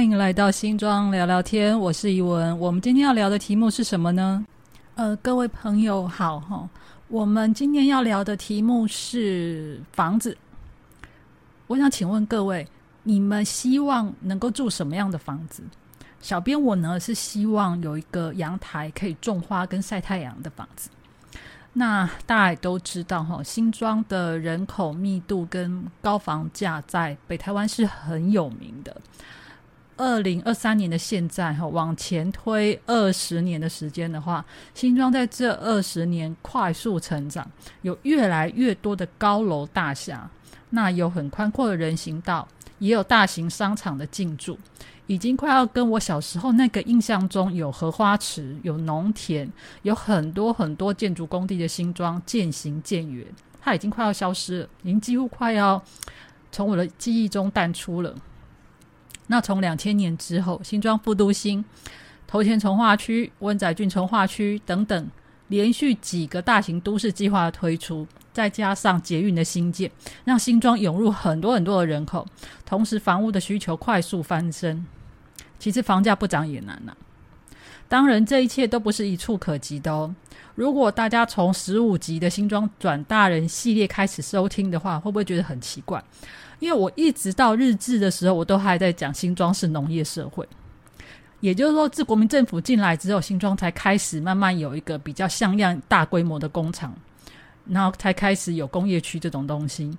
欢迎来到新庄聊聊天，我是怡文。我们今天要聊的题目是什么呢？呃，各位朋友好哈，我们今天要聊的题目是房子。我想请问各位，你们希望能够住什么样的房子？小编我呢是希望有一个阳台可以种花跟晒太阳的房子。那大家也都知道哈，新庄的人口密度跟高房价在北台湾是很有名的。二零二三年的现在哈，往前推二十年的时间的话，新庄在这二十年快速成长，有越来越多的高楼大厦，那有很宽阔的人行道，也有大型商场的进驻，已经快要跟我小时候那个印象中有荷花池、有农田、有很多很多建筑工地的新庄渐行渐远，它已经快要消失了，已经几乎快要从我的记忆中淡出了。那从两千年之后，新庄副都心、头前从化区、温仔郡从化区等等，连续几个大型都市计划的推出，再加上捷运的新建，让新庄涌入很多很多的人口，同时房屋的需求快速翻身。其实房价不涨也难呐。当然，这一切都不是一触可及的哦。如果大家从十五集的新庄转大人系列开始收听的话，会不会觉得很奇怪？因为我一直到日志的时候，我都还在讲新庄是农业社会，也就是说，自国民政府进来之后，新庄才开始慢慢有一个比较像样、大规模的工厂，然后才开始有工业区这种东西。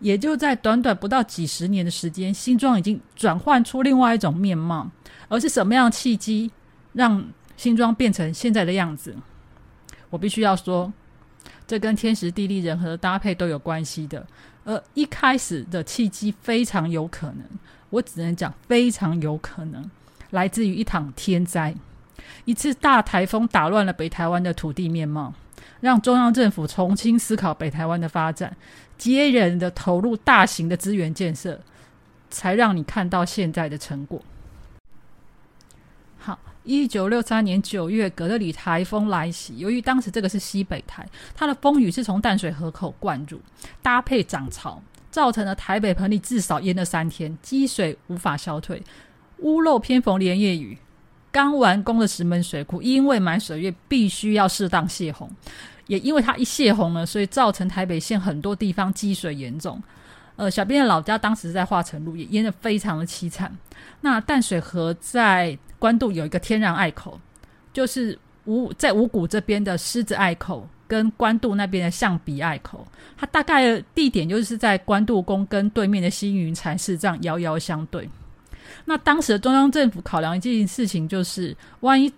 也就在短短不到几十年的时间，新庄已经转换出另外一种面貌。而是什么样的契机让新庄变成现在的样子？我必须要说，这跟天时地利人和的搭配都有关系的。而一开始的契机非常有可能，我只能讲非常有可能来自于一场天灾，一次大台风打乱了北台湾的土地面貌，让中央政府重新思考北台湾的发展，接人的投入大型的资源建设，才让你看到现在的成果。一九六三年九月，格德里台风来袭。由于当时这个是西北台，它的风雨是从淡水河口灌入，搭配涨潮，造成了台北盆地至少淹了三天，积水无法消退。屋漏偏逢连夜雨，刚完工的石门水库因为满水月，必须要适当泄洪。也因为它一泄洪呢，所以造成台北县很多地方积水严重。呃，小编的老家当时在化成路，也淹得非常的凄惨。那淡水河在关渡有一个天然隘口，就是五在五谷这边的狮子隘口，跟关渡那边的象鼻隘口，它大概地点就是在关渡宫跟对面的星云禅寺这样遥遥相对。那当时的中央政府考量一件事情，就是万一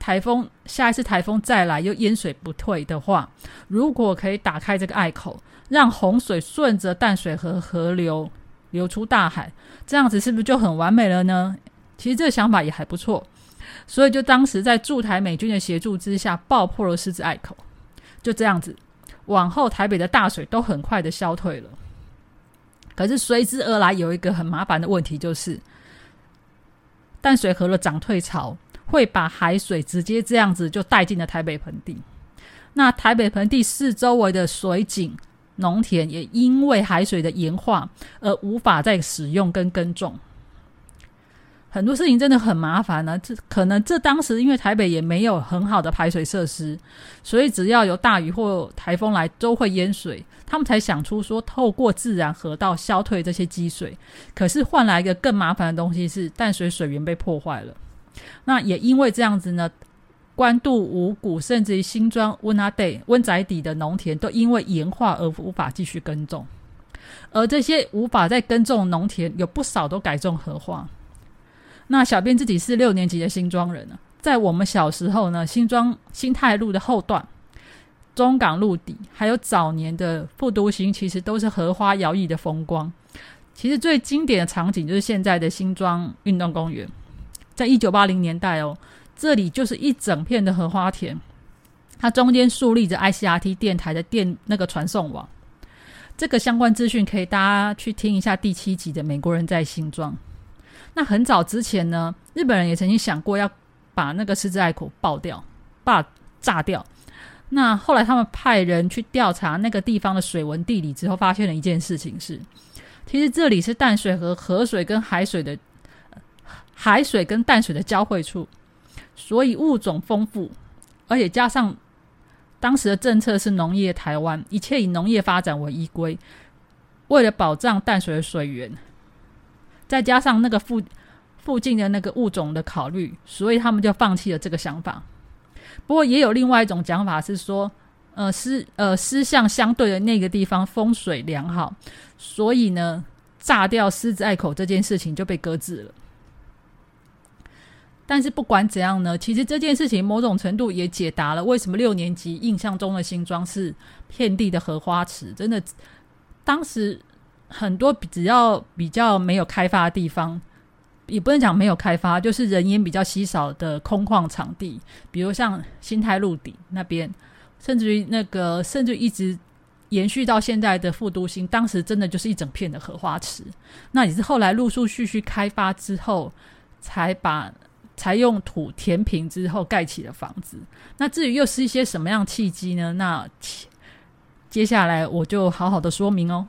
台风下一次台风再来又淹水不退的话，如果可以打开这个隘口，让洪水顺着淡水河河流流出大海，这样子是不是就很完美了呢？其实这个想法也还不错，所以就当时在驻台美军的协助之下，爆破了狮子隘口，就这样子，往后台北的大水都很快的消退了。可是随之而来有一个很麻烦的问题，就是淡水河的涨退潮会把海水直接这样子就带进了台北盆地，那台北盆地四周围的水井、农田也因为海水的盐化而无法再使用跟耕种。很多事情真的很麻烦呢。这可能这当时因为台北也没有很好的排水设施，所以只要有大雨或台风来都会淹水。他们才想出说透过自然河道消退这些积水。可是换来一个更麻烦的东西是淡水水源被破坏了。那也因为这样子呢，关渡、五谷甚至于新庄、温阿地、温宅底的农田都因为盐化而无法继续耕种。而这些无法再耕种农田，有不少都改种荷花。那小编自己是六年级的新庄人呢，在我们小时候呢，新庄新泰路的后段、中港路底，还有早年的复都新，其实都是荷花摇曳的风光。其实最经典的场景就是现在的新庄运动公园，在一九八零年代哦，这里就是一整片的荷花田，它中间竖立着 ICRT 电台的电那个传送网。这个相关资讯可以大家去听一下第七集的《美国人在新庄》。那很早之前呢，日本人也曾经想过要把那个狮子隘口爆掉、爆炸掉。那后来他们派人去调查那个地方的水文地理之后，发现了一件事情是，其实这里是淡水河河水跟海水的海水跟淡水的交汇处，所以物种丰富，而且加上当时的政策是农业台湾，一切以农业发展为依归。为了保障淡水的水源，再加上那个附附近的那个物种的考虑，所以他们就放弃了这个想法。不过也有另外一种讲法是说，呃，狮呃狮象相对的那个地方风水良好，所以呢，炸掉狮子隘口这件事情就被搁置了。但是不管怎样呢，其实这件事情某种程度也解答了为什么六年级印象中的新庄是遍地的荷花池，真的。当时很多只要比较没有开发的地方，也不能讲没有开发，就是人烟比较稀少的空旷场地，比如像新泰路底那边，甚至于那个，甚至一直延续到现在的副都心，当时真的就是一整片的荷花池。那也是后来陆陆续续开发之后，才把才用土填平之后盖起了房子。那至于又是一些什么样契机呢？那接下来我就好好的说明哦。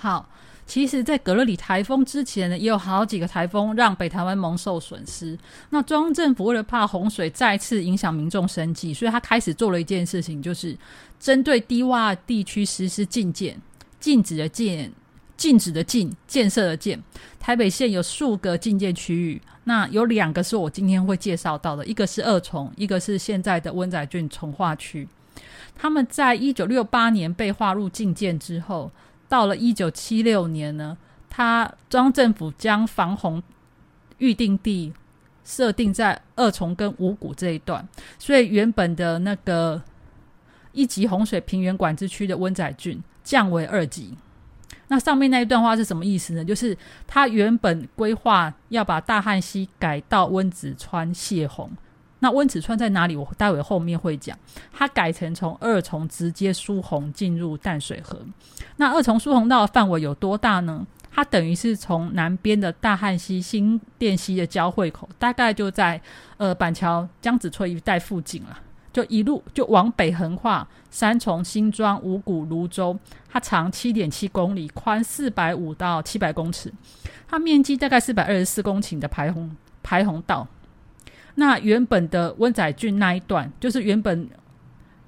好，其实，在格勒里台风之前呢，也有好几个台风让北台湾蒙受损失。那中央政府为了怕洪水再次影响民众生计，所以他开始做了一件事情，就是针对低洼地区实施禁建，禁止的禁，禁止的禁，建设的建。台北县有数个禁建区域，那有两个是我今天会介绍到的，一个是二重，一个是现在的温仔郡从化区。他们在一九六八年被划入禁建之后，到了一九七六年呢，他中央政府将防洪预定地设定在二重跟五股这一段，所以原本的那个一级洪水平原管制区的温仔郡降为二级。那上面那一段话是什么意思呢？就是他原本规划要把大汉溪改到温子川泄洪。那温子川在哪里？我待会后面会讲。它改成从二重直接疏洪进入淡水河。那二重疏洪道的范围有多大呢？它等于是从南边的大汉溪、新店溪的交汇口，大概就在呃板桥江子翠一带附近了。就一路就往北横跨三重、新庄、五股、泸州。它长七点七公里，宽四百五到七百公尺。它面积大概四百二十四公顷的排洪排洪道。那原本的温仔郡那一段，就是原本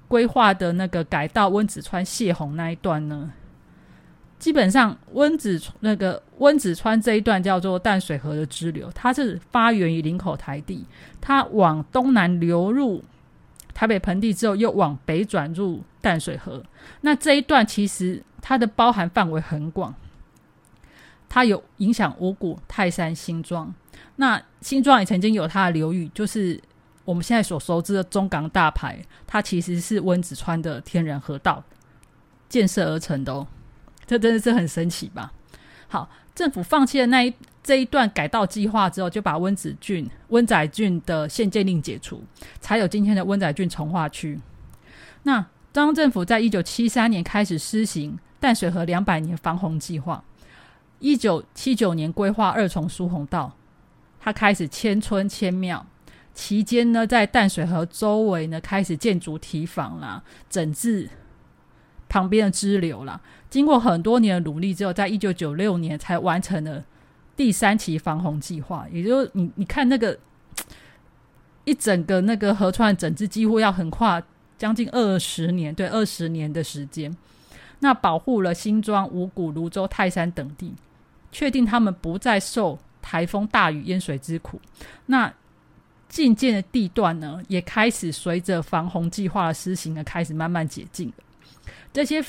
规划的那个改道温子川泄洪那一段呢，基本上温子那个温子川这一段叫做淡水河的支流，它是发源于林口台地，它往东南流入台北盆地之后，又往北转入淡水河。那这一段其实它的包含范围很广，它有影响五股、泰山、新庄。那新庄也曾经有它的流域，就是我们现在所熟知的中港大排，它其实是温子川的天然河道建设而成的哦，这真的是很神奇吧？好，政府放弃了那一这一段改道计划之后，就把温子郡、温仔郡的县界令解除，才有今天的温仔郡从化区。那中央政府在一九七三年开始施行淡水河两百年防洪计划，一九七九年规划二重疏洪道。他开始迁村迁庙，期间呢，在淡水河周围呢，开始建筑堤防啦，整治旁边的支流啦。经过很多年的努力之后，在一九九六年才完成了第三期防洪计划。也就是你你看那个一整个那个河川整治，几乎要横跨将近二十年，对，二十年的时间。那保护了新庄、五股、泸州、泰山等地，确定他们不再受。台风、大雨、淹水之苦，那进建的地段呢，也开始随着防洪计划的施行呢，开始慢慢解禁这些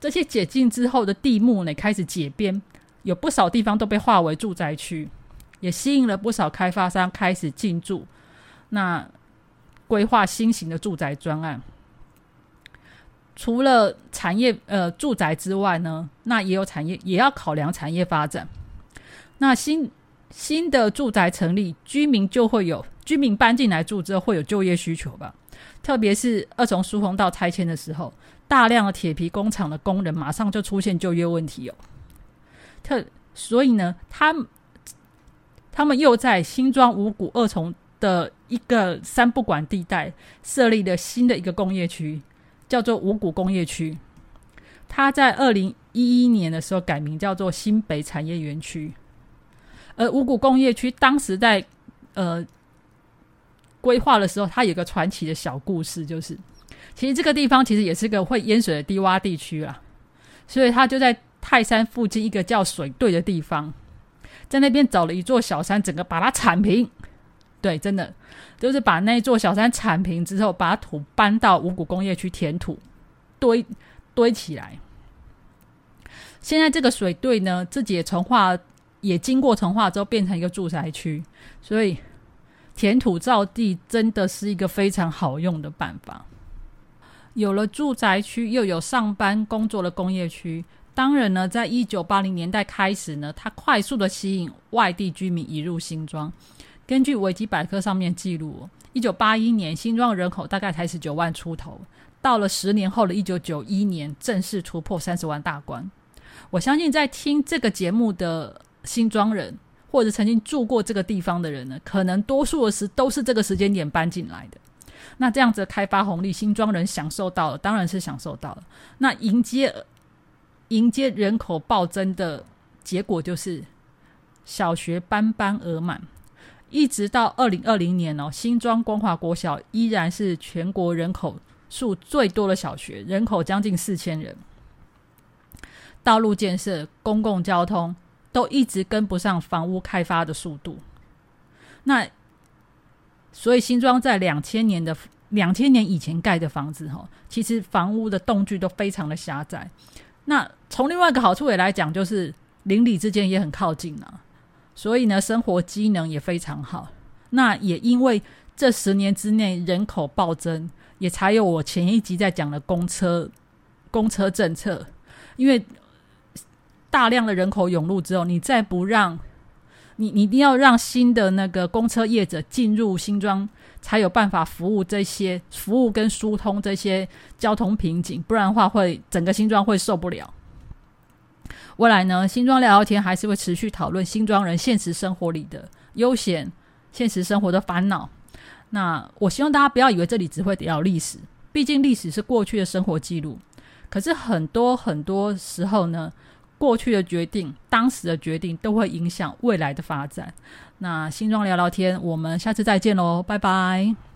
这些解禁之后的地目呢，开始解编，有不少地方都被划为住宅区，也吸引了不少开发商开始进驻。那规划新型的住宅专案，除了产业呃住宅之外呢，那也有产业也要考量产业发展。那新新的住宅成立，居民就会有居民搬进来住之后会有就业需求吧？特别是二重疏洪道拆迁的时候，大量的铁皮工厂的工人马上就出现就业问题哦。特所以呢，他他们又在新庄五股二重的一个三不管地带设立了新的一个工业区，叫做五股工业区。他在二零一一年的时候改名叫做新北产业园区。而五股工业区当时在呃规划的时候，它有个传奇的小故事，就是其实这个地方其实也是个会淹水的低洼地区啊，所以他就在泰山附近一个叫水队的地方，在那边找了一座小山，整个把它铲平。对，真的就是把那座小山铲平之后，把土搬到五股工业区填土堆堆起来。现在这个水队呢，自己也重化，也经过重化之后变成一个住宅区，所以填土造地真的是一个非常好用的办法。有了住宅区，又有上班工作的工业区，当然呢，在一九八零年代开始呢，它快速的吸引外地居民移入新庄。根据维基百科上面记录，一九八一年新庄人口大概才十九万出头，到了十年后的一九九一年，正式突破三十万大关。我相信在听这个节目的新庄人，或者曾经住过这个地方的人呢，可能多数的时都是这个时间点搬进来的。那这样子的开发红利，新庄人享受到了，当然是享受到了。那迎接迎接人口暴增的结果，就是小学班班额满。一直到二零二零年哦，新庄光华国小依然是全国人口数最多的小学，人口将近四千人。道路建设、公共交通都一直跟不上房屋开发的速度。那所以新庄在两千年的两千年以前盖的房子哈，其实房屋的动距都非常的狭窄。那从另外一个好处也来讲，就是邻里之间也很靠近啊。所以呢，生活机能也非常好。那也因为这十年之内人口暴增，也才有我前一集在讲的公车公车政策。因为大量的人口涌入之后，你再不让你，你一定要让新的那个公车业者进入新庄，才有办法服务这些服务跟疏通这些交通瓶颈，不然的话会整个新庄会受不了。未来呢，新庄聊聊天还是会持续讨论新庄人现实生活里的悠闲、现实生活的烦恼。那我希望大家不要以为这里只会聊历史，毕竟历史是过去的生活记录。可是很多很多时候呢，过去的决定、当时的决定都会影响未来的发展。那新庄聊聊天，我们下次再见喽，拜拜。